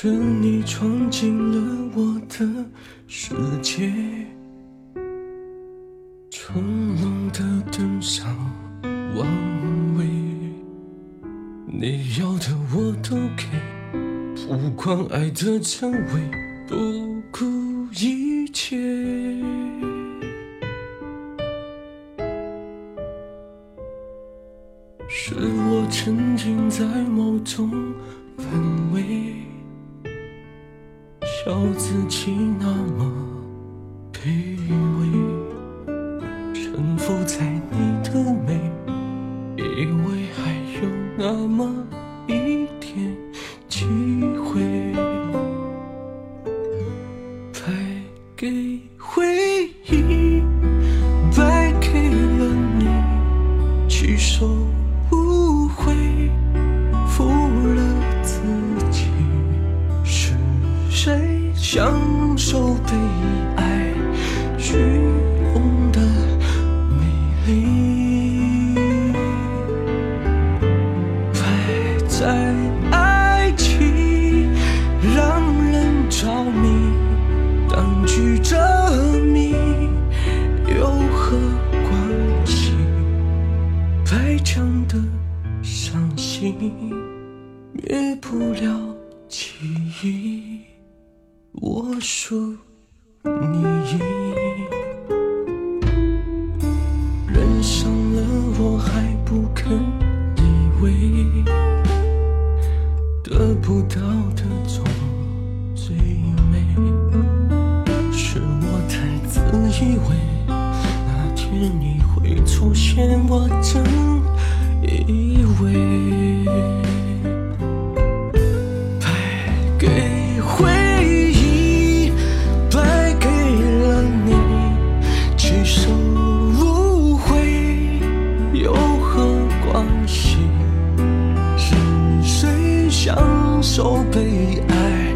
是你闯进了我的世界，从容的登上王位，你要的我都给，不管爱的真伪，不顾一切。是我沉浸在某种氛围，笑自己那么卑微，臣服在你的美，以为还有那么一点机会，败给回忆，败给了你，去受享受被爱虚荣的美丽？败在爱情让人着迷，当局者迷有何关系？白讲的伤心，灭不了记忆。我输，你赢。人伤了我还不肯依偎，得不到的总最美。是我太自以为那天你会出现，我真以为。受被爱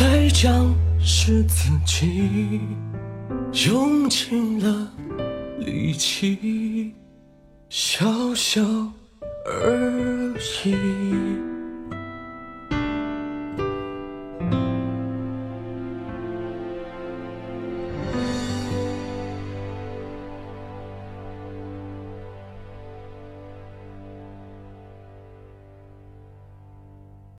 才将是自己用尽了力气，小小而已。